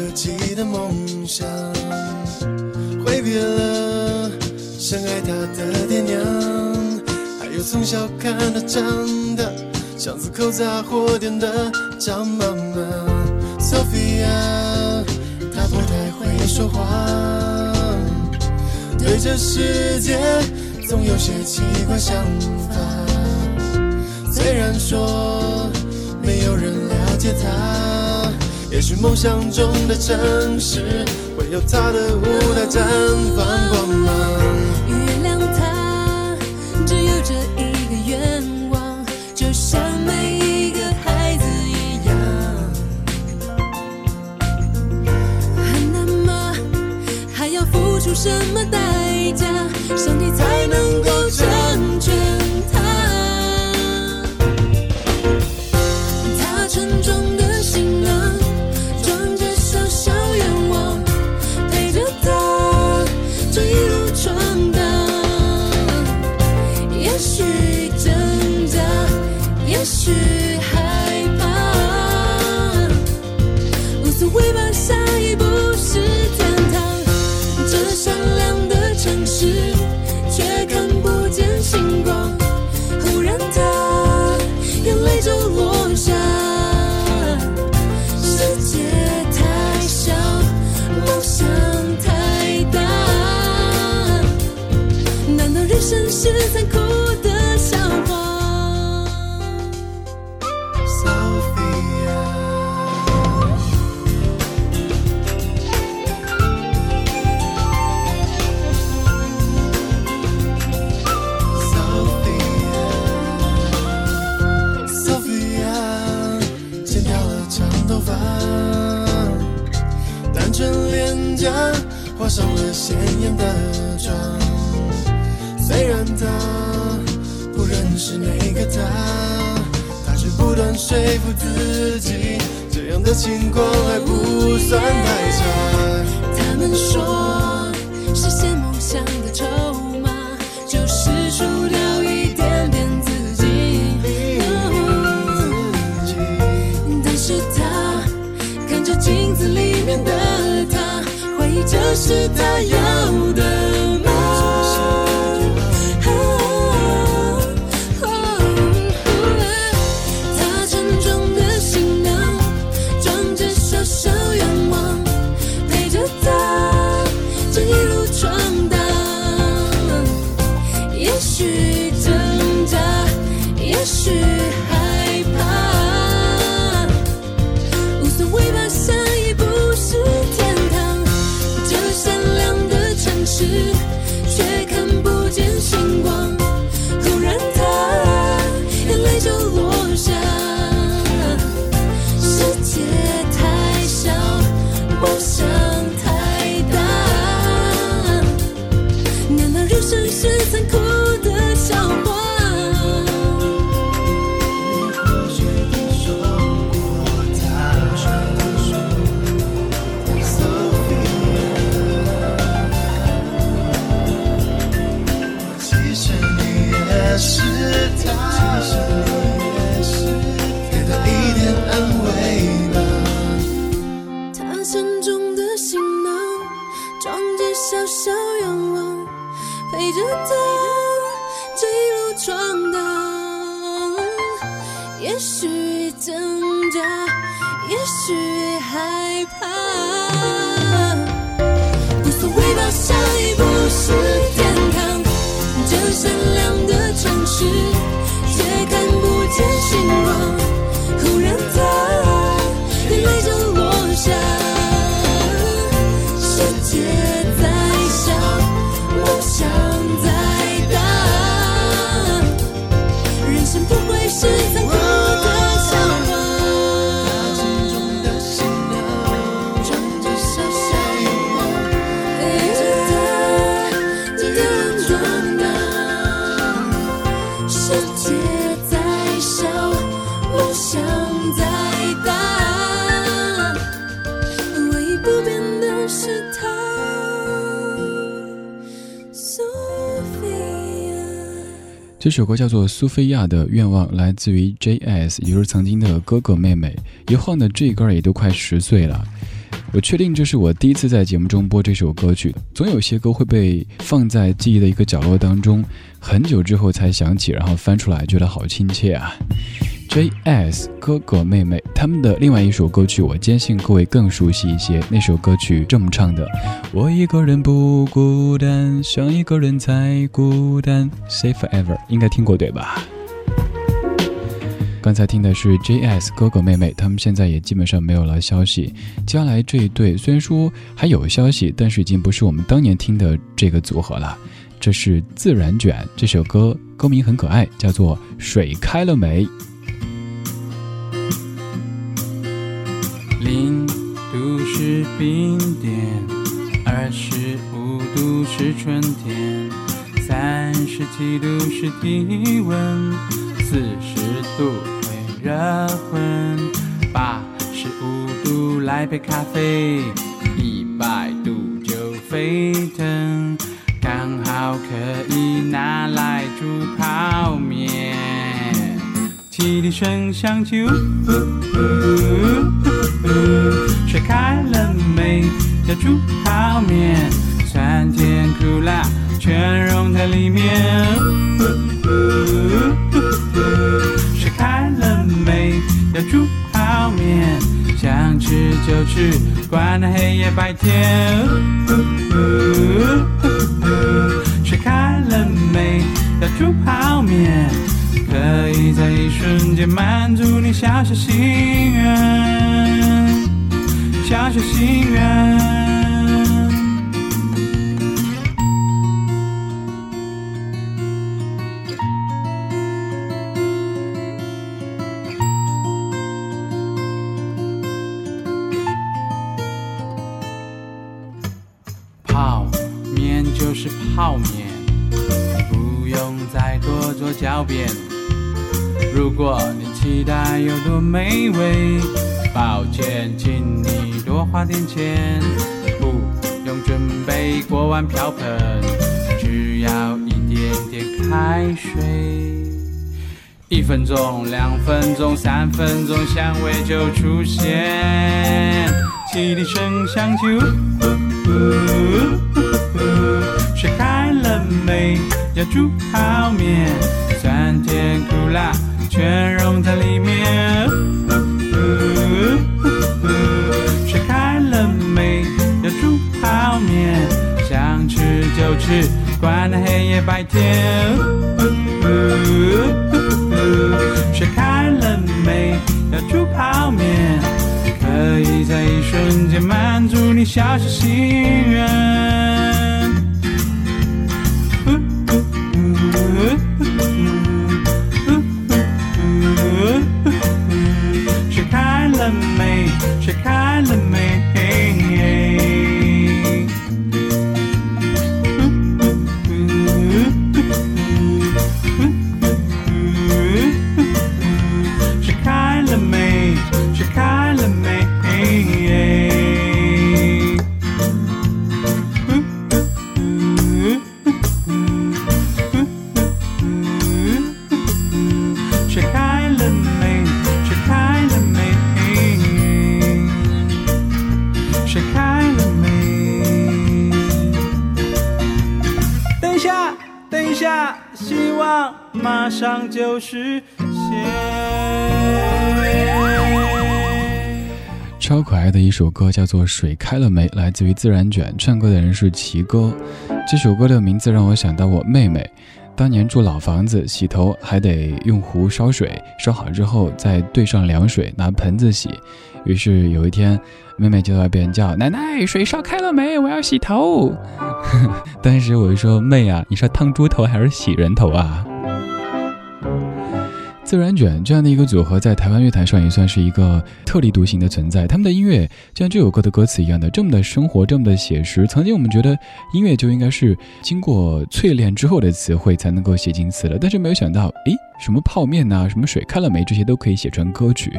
自己的梦想，挥别了深爱她的爹娘，还有从小看她长的巷子口杂货店的张妈妈。Sophia，她不太会说话，对这世界总有些奇怪想法。虽然说没有人了解她。也许梦想中的城市会有他的舞台绽放光芒。原谅他，只有这一个愿望，就像每一个孩子一样。很难吗？还要付出什么代价？上帝才能？是残酷是他要的。也许挣扎也许害怕。无所谓吧下一步是天堂这闪亮的城市却看不见星光。这首歌叫做《苏菲亚的愿望》，来自于 J.S，也就是曾经的哥哥妹妹。一晃呢这一哥儿也都快十岁了。我确定这是我第一次在节目中播这首歌曲。总有些歌会被放在记忆的一个角落当中，很久之后才想起，然后翻出来，觉得好亲切啊。J.S 哥哥妹妹他们的另外一首歌曲，我坚信各位更熟悉一些。那首歌曲这么唱的：我一个人不孤单，想一个人才孤单。Say forever，应该听过对吧？刚才听的是 J.S 哥哥妹妹，他们现在也基本上没有了消息。接下来这一对虽然说还有消息，但是已经不是我们当年听的这个组合了。这是自然卷这首歌，歌名很可爱，叫做《水开了没》。冰点，二十五度是春天，三十七度是体温，四十度会热昏，八十五度来杯咖啡，一百度就沸腾，刚好可以拿来煮泡面。汽笛声响起，呜呜呜呜，水开了没？要煮泡面，酸甜苦辣全融在里面。呜呜呜，水开了没？要煮泡面，想吃就吃，管它黑夜白天。呜呜呜，水开了没？要煮泡面。可以在一瞬间满足你小小心愿，小小心愿。泡面就是泡面。不用再多做狡辩。如果你期待有多美味，抱歉，请你多花点钱。不用准备锅碗瓢盆，只要一点点开水。一分钟、两分钟、三分钟，香味就出现。汽笛声响起，呜呜呜呜，美？要煮泡面，酸甜苦辣全融在里面。呜呜呜，水开了没？要煮泡面，想吃就吃，管它黑夜白天。呜呜呜，水开了没？要煮泡面，可以在一瞬间满足你小小心愿。水开了没？水开了没？水开了没？等一下，等一下，希望马上就实现。超可爱的一首歌，叫做《水开了没》，来自于自然卷，唱歌的人是齐哥。这首歌的名字让我想到我妹妹，当年住老房子，洗头还得用壶烧水，烧好之后再兑上凉水，拿盆子洗。于是有一天，妹妹就在外边叫：“奶奶，水烧开了没？我要洗头。” 当时我就说：“妹啊，你是烫猪头还是洗人头啊？”自然卷这样的一个组合，在台湾乐坛上也算是一个特立独行的存在。他们的音乐就像这首歌的歌词一样的，这么的生活，这么的写实。曾经我们觉得音乐就应该是经过淬炼之后的词汇才能够写进词的，但是没有想到，诶，什么泡面呐，什么水开了没，这些都可以写成歌曲。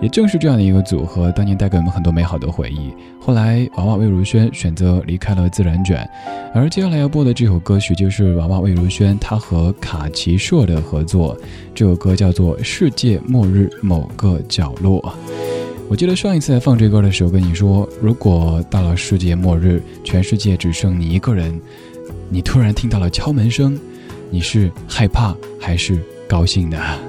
也正是这样的一个组合，当年带给我们很多美好的回忆。后来，娃娃魏如萱选择离开了自然卷，而接下来要播的这首歌曲就是娃娃魏如萱她和卡奇硕的合作，这首歌叫做《世界末日某个角落》。我记得上一次在放这歌的时候跟你说，如果到了世界末日，全世界只剩你一个人，你突然听到了敲门声，你是害怕还是高兴的？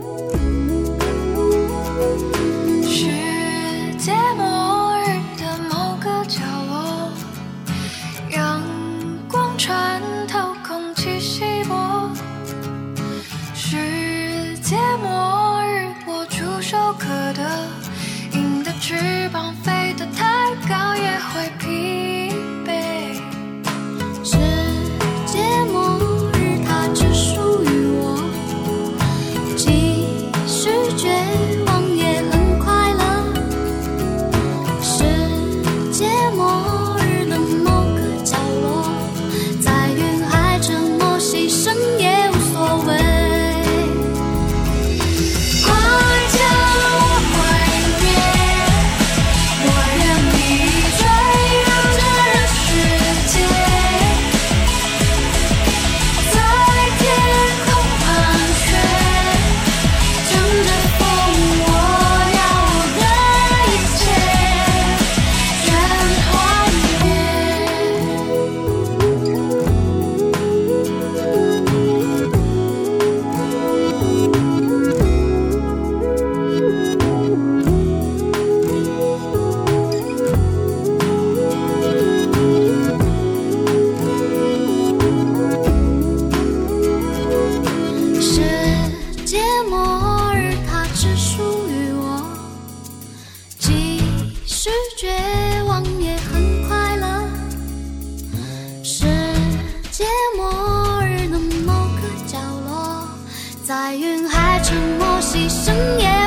在云海沉默牺深夜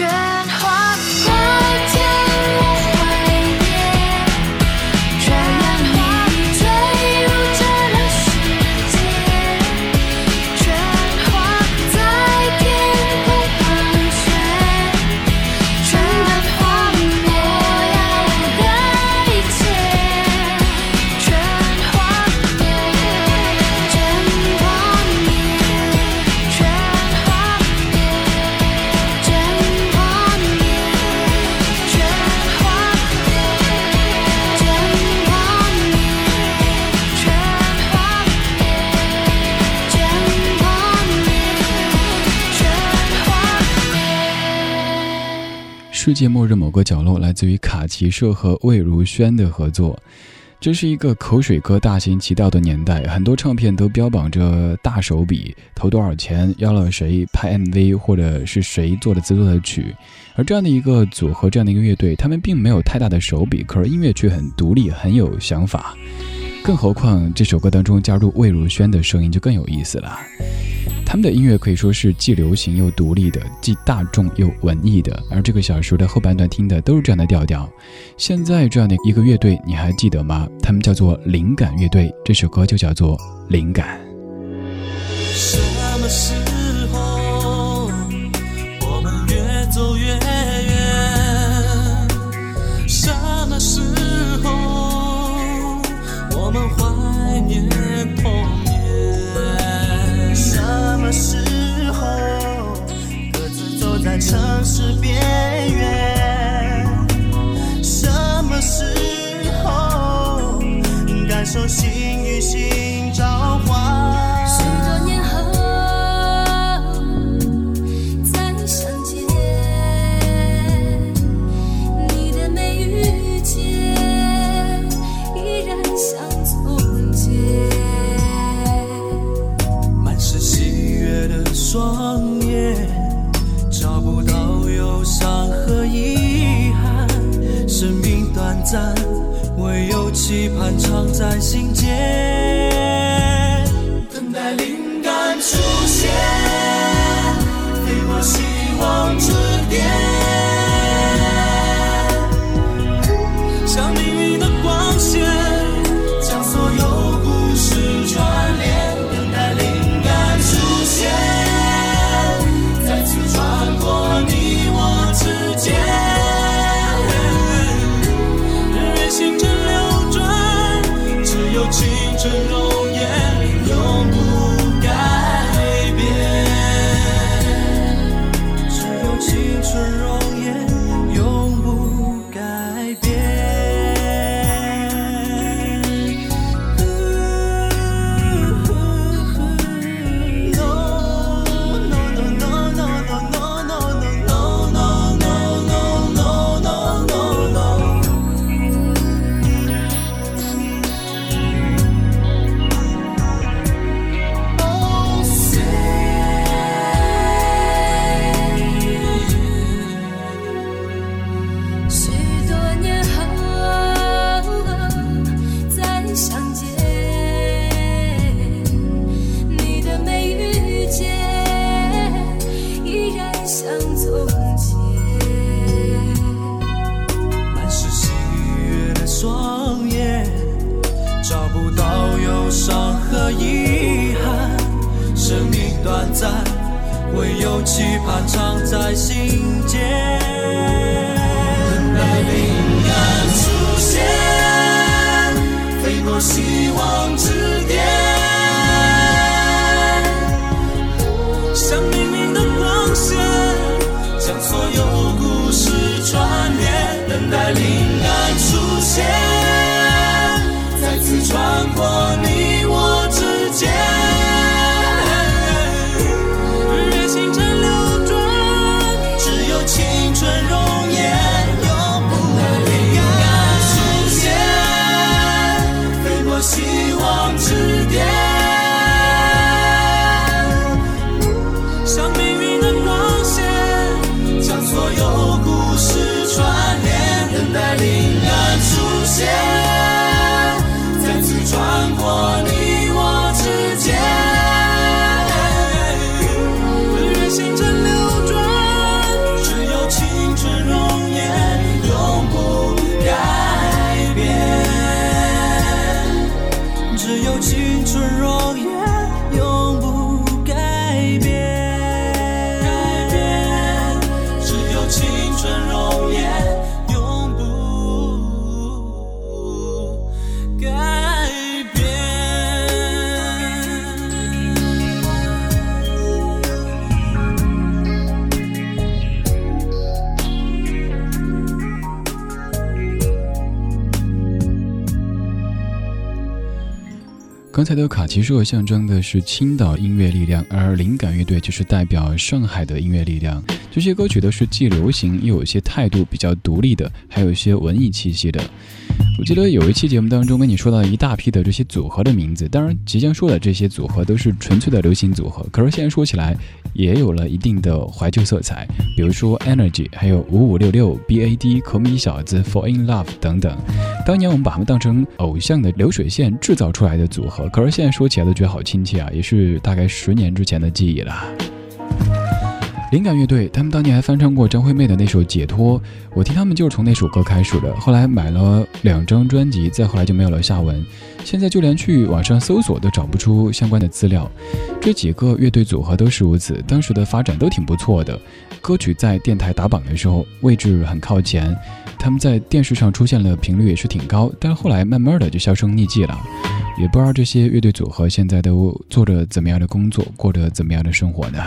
treasure. 世界末日某个角落，来自于卡奇社和魏如萱的合作。这是一个口水歌大行其道的年代，很多唱片都标榜着大手笔，投多少钱，邀了谁拍 MV，或者是谁做的制作的曲。而这样的一个组合，这样的一个乐队，他们并没有太大的手笔，可是音乐却很独立，很有想法。更何况这首歌当中加入魏如萱的声音就更有意思了。他们的音乐可以说是既流行又独立的，既大众又文艺的。而这个小说的后半段听的都是这样的调调。现在这样的一个乐队，你还记得吗？他们叫做灵感乐队，这首歌就叫做《灵感》。期盼藏在心间。等待灵感出现，飞过希望之巅。唯有期盼常在心间。等待灵感出现，飞过希望之巅。像命运的光线，将所有故事串联，等待刚才的卡奇社象征的是青岛音乐力量，而灵感乐队就是代表上海的音乐力量。这些歌曲都是既流行又有些态度比较独立的，还有一些文艺气息的。我记得有一期节目当中跟你说到一大批的这些组合的名字，当然即将说的这些组合都是纯粹的流行组合，可是现在说起来也有了一定的怀旧色彩，比如说 Energy，还有五五六六、BAD、可米小子、Fall In Love 等等。当年我们把他们当成偶像的流水线制造出来的组合，可是现在说起来都觉得好亲切啊，也是大概十年之前的记忆了。灵感乐队，他们当年还翻唱过张惠妹的那首《解脱》，我听他们就是从那首歌开始的。后来买了两张专辑，再后来就没有了下文。现在就连去网上搜索都找不出相关的资料。这几个乐队组合都是如此，当时的发展都挺不错的。歌曲在电台打榜的时候位置很靠前，他们在电视上出现了频率也是挺高，但是后来慢慢的就销声匿迹了。也不知道这些乐队组合现在都做着怎么样的工作，过着怎么样的生活呢？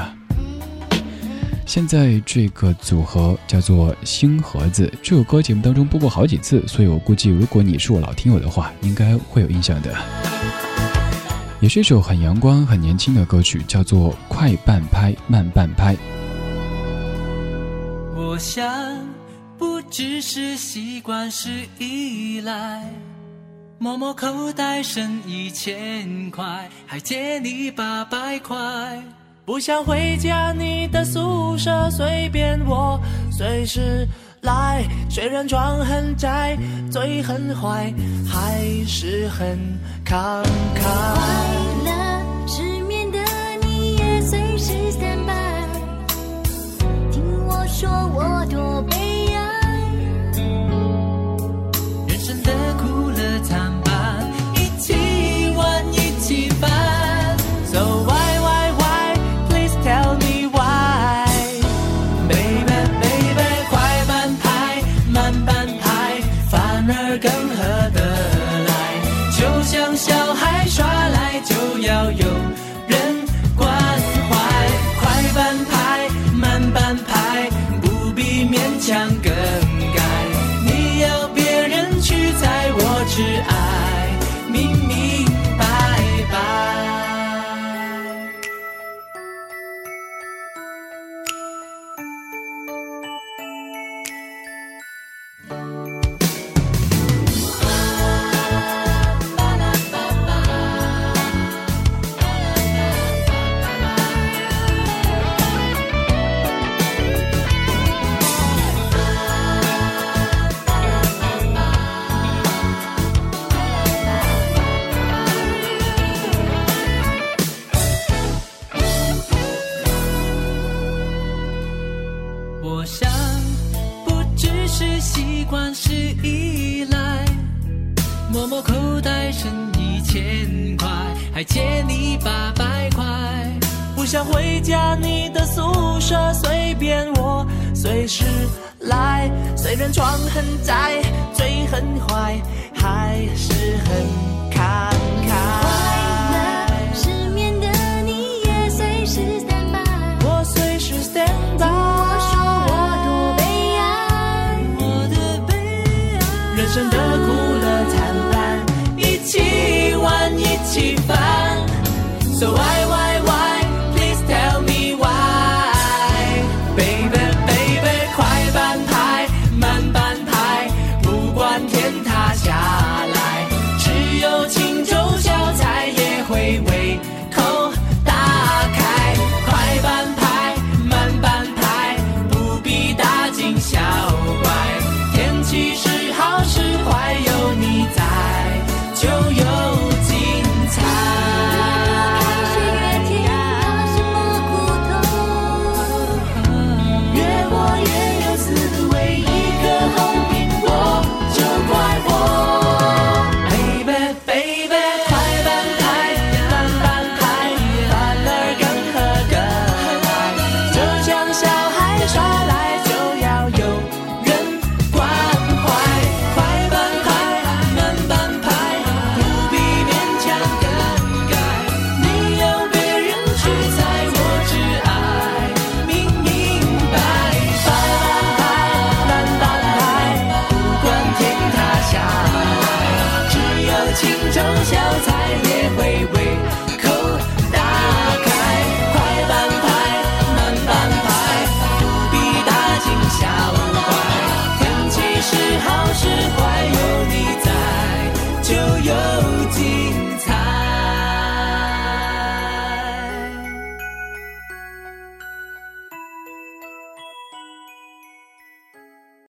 现在这个组合叫做星盒子，这首歌节目当中播过好几次，所以我估计如果你是我老听友的话，应该会有印象的。也是一首很阳光、很年轻的歌曲，叫做《快半拍慢半拍》。我想不只是习惯，是依赖。摸摸口袋剩一千块，还借你八百块。不想回家，你的宿舍随便我随时来。虽然床很窄，嘴很坏，还是很慷慨。快乐失眠的你也随时 stand by，听我说我多小孩耍赖就要有借你八百块，不想回家你的宿舍，随便我随时来。虽然床很窄，嘴很坏，还是很慷慨。失眠的你也随时 stand by，我随时 stand by。听我说我的悲哀，我的悲哀。人生的苦乐参半，一起玩。So I want